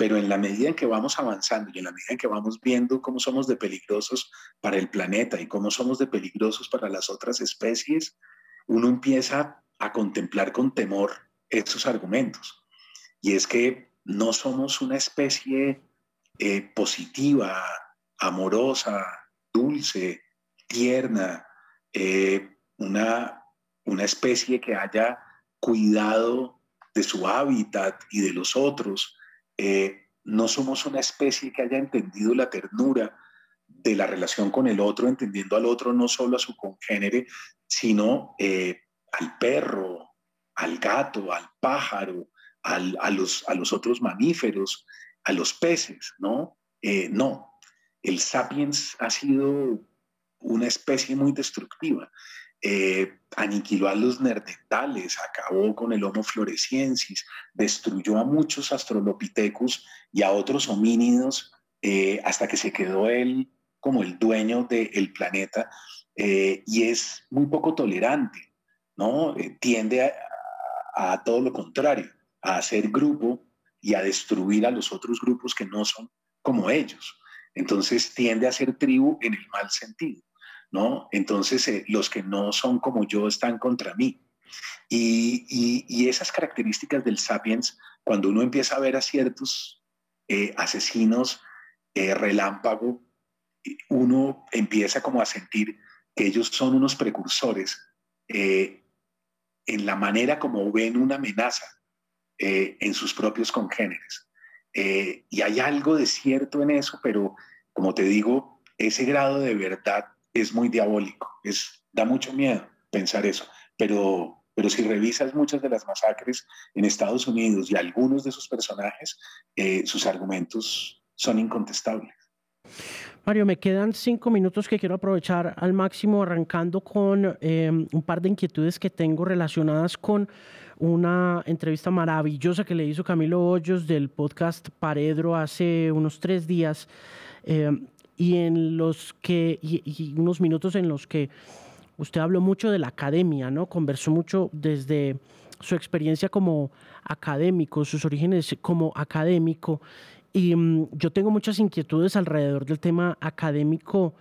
pero en la medida en que vamos avanzando y en la medida en que vamos viendo cómo somos de peligrosos para el planeta y cómo somos de peligrosos para las otras especies, uno empieza a contemplar con temor esos argumentos. Y es que no somos una especie eh, positiva, amorosa, dulce, tierna, eh, una, una especie que haya cuidado de su hábitat y de los otros. Eh, no somos una especie que haya entendido la ternura de la relación con el otro, entendiendo al otro no solo a su congénere, sino al perro, al gato, al pájaro, a, los, a los otros mamíferos, a los peces, ¿no? Eh, no, el sapiens ha sido una especie muy destructiva. Eh, aniquiló a los nerdentales, acabó con el Homo floresiensis, destruyó a muchos astrolopithecus y a otros homínidos eh, hasta que se quedó él como el dueño del planeta y es muy poco tolerante, ¿no? tiende a todo lo contrario a hacer grupo y a destruir a los otros grupos que no son como ellos. Entonces tiende a ser tribu en el mal sentido, ¿no? Entonces eh, los que no son como yo están contra mí. Y, esas características del sapiens, cuando uno empieza a ver a ciertos eh, asesinos eh, relámpago, uno empieza como a sentir que ellos son unos precursores en la manera como ven una amenaza eh, en sus propios congéneres. Eh, y hay algo de cierto en eso, pero como te digo, ese grado de verdad es muy diabólico, es, da mucho miedo pensar eso, pero, pero si revisas muchas de las masacres en Estados Unidos y algunos de sus personajes, eh, sus argumentos son incontestables. Mario, me quedan cinco minutos que quiero aprovechar al máximo, arrancando con un par de inquietudes que tengo relacionadas con una entrevista maravillosa que le hizo Camilo Hoyos del podcast Paredro hace unos tres días eh, y en los que y, unos minutos en los que usted habló mucho de la academia, ¿no? Conversó mucho desde su experiencia como académico, sus orígenes como académico y mm, yo tengo muchas inquietudes alrededor del tema académico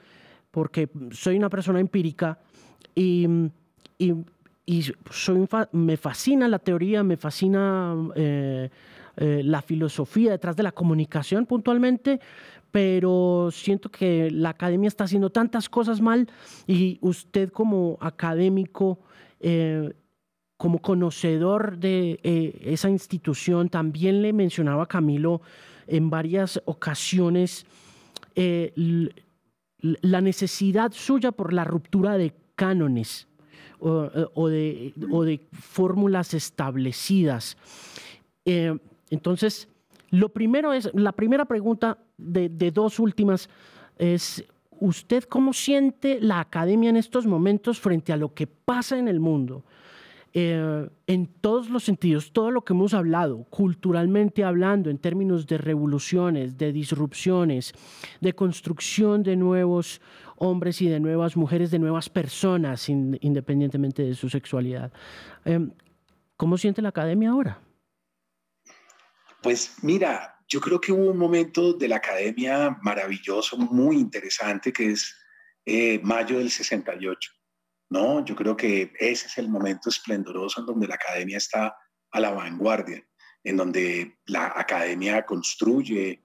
porque soy una persona empírica y, y y soy, me fascina la teoría, me fascina eh, eh, la filosofía detrás de la comunicación puntualmente, pero siento que la academia está haciendo tantas cosas mal y usted como académico, eh, como conocedor de esa institución, también le mencionaba a Camilo en varias ocasiones la necesidad suya por la ruptura de cánones o, de, de fórmulas establecidas. entonces, lo primero es, la primera pregunta de, de dos últimas es, ¿usted cómo siente la academia en estos momentos frente a lo que pasa en el mundo? Eh, en todos los sentidos, todo lo que hemos hablado, culturalmente hablando, en términos de revoluciones, de disrupciones, de construcción de nuevos hombres y de nuevas mujeres, de nuevas personas, independientemente de su sexualidad. Eh, ¿Cómo siente la academia ahora? Pues mira, yo creo que hubo un momento de la academia maravilloso, muy interesante, que es eh, mayo del 68. ¿no? Yo creo que ese es el momento esplendoroso en donde la academia está a la vanguardia, en donde la academia construye,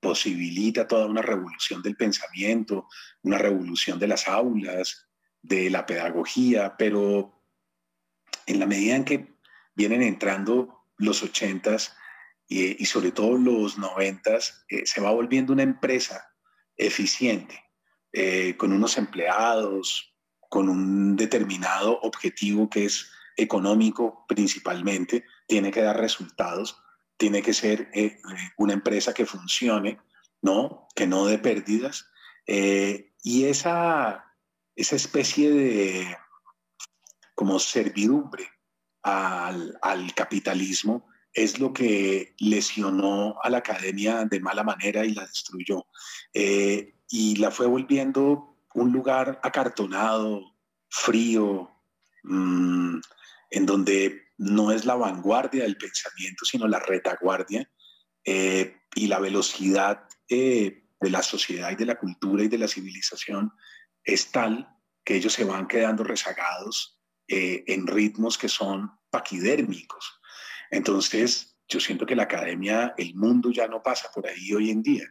posibilita toda una revolución del pensamiento, una revolución de las aulas, de la pedagogía, pero en la medida en que vienen entrando los ochentas, y, sobre todo los noventas, eh, se va volviendo una empresa eficiente, eh, con unos empleados, con un determinado objetivo que es económico principalmente, tiene que dar resultados, tiene que ser eh, una empresa que funcione, ¿no? que no dé pérdidas. y esa, esa especie de como servidumbre al capitalismo es lo que lesionó a la academia de mala manera y la destruyó. Eh, y la fue volviendo un lugar acartonado, frío, mm, en donde no es la vanguardia del pensamiento, sino la retaguardia eh, y la velocidad eh, de la sociedad y de la cultura y de la civilización es tal que ellos se van quedando rezagados en ritmos que son paquidérmicos. Entonces, yo siento que la academia, el mundo ya no pasa por ahí hoy en día.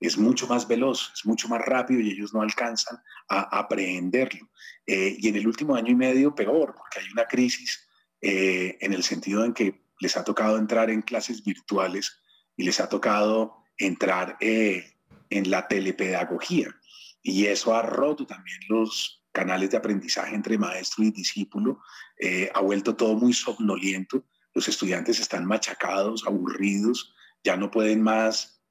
Es mucho más veloz, es mucho más rápido y ellos no alcanzan a aprehenderlo. Eh, y en el último año y medio, peor, porque hay una crisis eh, en el sentido en que les ha tocado entrar en clases virtuales y les ha tocado entrar eh, en la telepedagogía. Y eso ha roto también los canales de aprendizaje entre maestro y discípulo, ha vuelto todo muy somnoliento los estudiantes están machacados, aburridos, ya no pueden más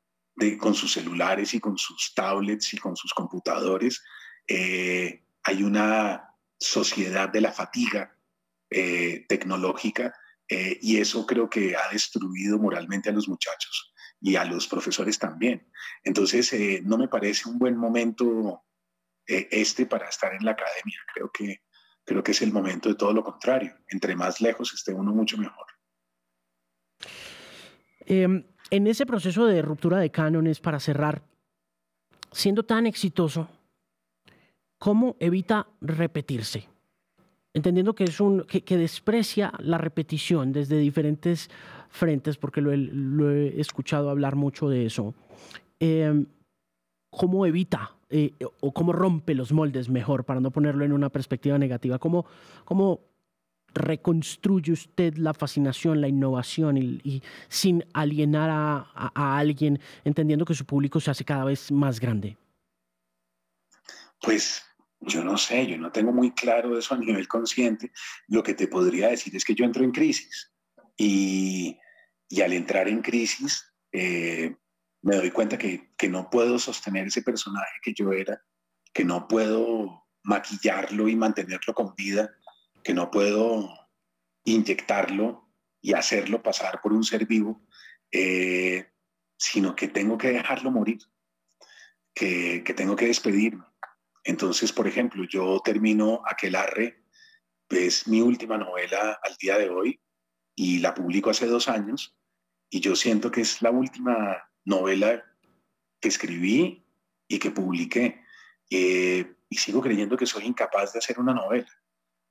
con sus celulares y con sus tablets y con sus computadores. Eh, hay una sociedad de la fatiga eh, tecnológica eh, y eso creo que ha destruido moralmente a los muchachos y a los profesores también. Entonces, no me parece un buen momento este para estar en la academia. Creo que, creo que es el momento de todo lo contrario. Entre más lejos esté uno, mucho mejor. Em, en ese proceso de ruptura de cánones, para cerrar, siendo tan exitoso, ¿cómo evita repetirse? Entendiendo que es un que, desprecia la repetición desde diferentes frentes, porque lo he, escuchado hablar mucho de eso. Em, ¿Cómo evita eh, o cómo rompe los moldes mejor, para no ponerlo en una perspectiva negativa? ¿Cómo, cómo reconstruye usted la fascinación, la innovación y, sin alienar a, alguien, entendiendo que su público se hace cada vez más grande? Pues yo no sé, yo no tengo muy claro eso a nivel consciente. Lo que te podría decir es que yo entro en crisis y, al entrar en crisis eh, me doy cuenta que, que no puedo sostener ese personaje que yo era, que no puedo maquillarlo y mantenerlo con vida que no puedo inyectarlo y hacerlo pasar por un ser vivo, eh, sino que tengo que dejarlo morir, que, tengo que despedirme. Entonces, por ejemplo, yo termino Aquelarre, es mi última novela al día de hoy, y la publico hace dos años, y yo siento que es la última novela que escribí y que publiqué. Eh, y sigo creyendo que soy incapaz de hacer una novela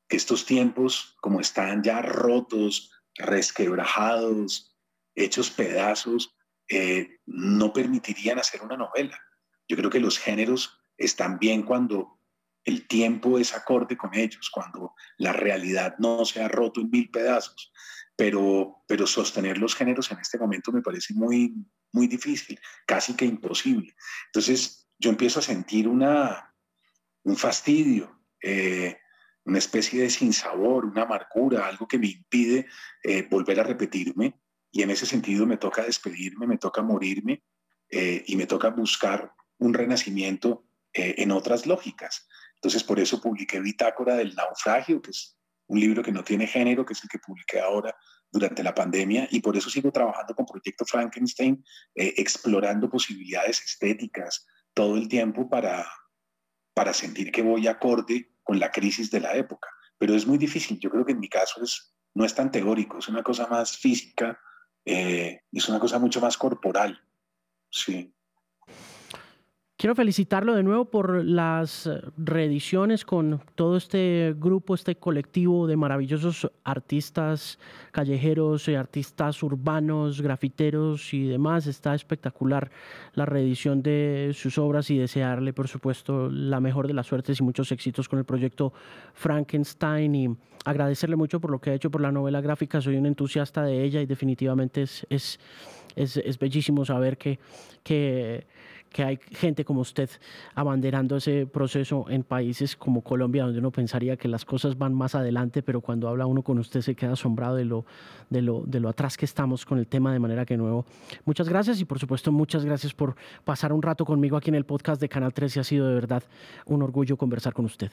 estos tiempos, como están ya rotos, resquebrajados, hechos pedazos, eh, no permitirían hacer una novela. Yo creo que los géneros están bien cuando el tiempo es acorde con ellos, cuando la realidad no se ha roto en mil pedazos. Pero, pero sostener los géneros en este momento me parece muy, muy difícil, casi que imposible. Entonces yo empiezo a sentir una, un fastidio. Eh, una especie de sinsabor, una amargura, algo que me impide eh, volver a repetirme. Y en ese sentido me toca despedirme, me toca morirme eh, y me toca buscar un renacimiento eh, en otras lógicas. Entonces por eso publiqué Bitácora del Naufragio, que es un libro que no tiene género, que es el que publiqué ahora durante la pandemia, y por eso sigo trabajando con Proyecto Frankenstein, explorando posibilidades estéticas todo el tiempo para, para sentir que voy acorde con la crisis de la época. Pero es muy difícil. Yo creo que en mi caso es, no es tan teórico, es una cosa más física, eh, es una cosa mucho más corporal. Sí. Quiero felicitarlo de nuevo por las reediciones con todo este grupo, este colectivo de maravillosos artistas callejeros, artistas urbanos, grafiteros y demás. Está espectacular la reedición de sus obras y desearle, por supuesto, la mejor de las suertes y muchos éxitos con el proyecto Frankenstein y agradecerle mucho por lo que ha hecho por la novela gráfica. Soy un entusiasta de ella y definitivamente es, es, es, bellísimo saber que... que que hay gente como usted abanderando ese proceso en países como Colombia, donde uno pensaría que las cosas van más adelante, pero cuando habla uno con usted se queda asombrado de lo, de lo, de lo atrás que estamos con el tema, de manera que nuevo. Muchas gracias y por supuesto muchas gracias por pasar un rato conmigo aquí en el podcast de Canal 13. Ha sido de verdad un orgullo conversar con usted.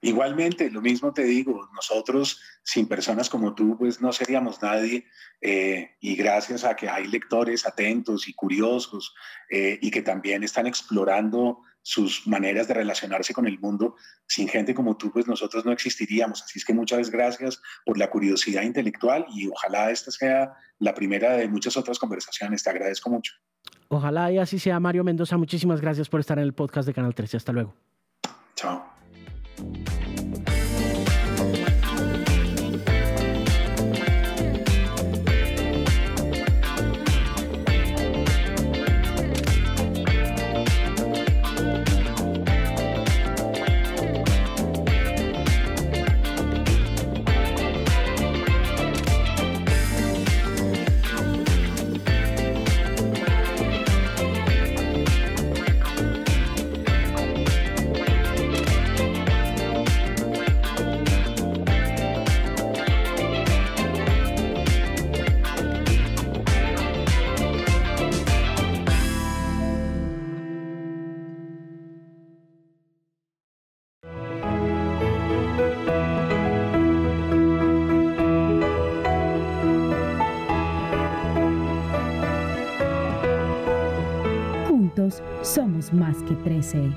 Igualmente, lo mismo te digo, nosotros sin personas como tú, pues no seríamos nadie eh, y gracias a que hay lectores atentos y curiosos eh, y que también están explorando sus maneras de relacionarse con el mundo, sin gente como tú, pues nosotros no existiríamos. Así es que muchas gracias por la curiosidad intelectual y ojalá esta sea la primera de muchas otras conversaciones. Te agradezco mucho. Ojalá y así sea, Mario Mendoza. Muchísimas gracias por estar en el podcast de Canal 13. Hasta luego. Chao. Más que 13.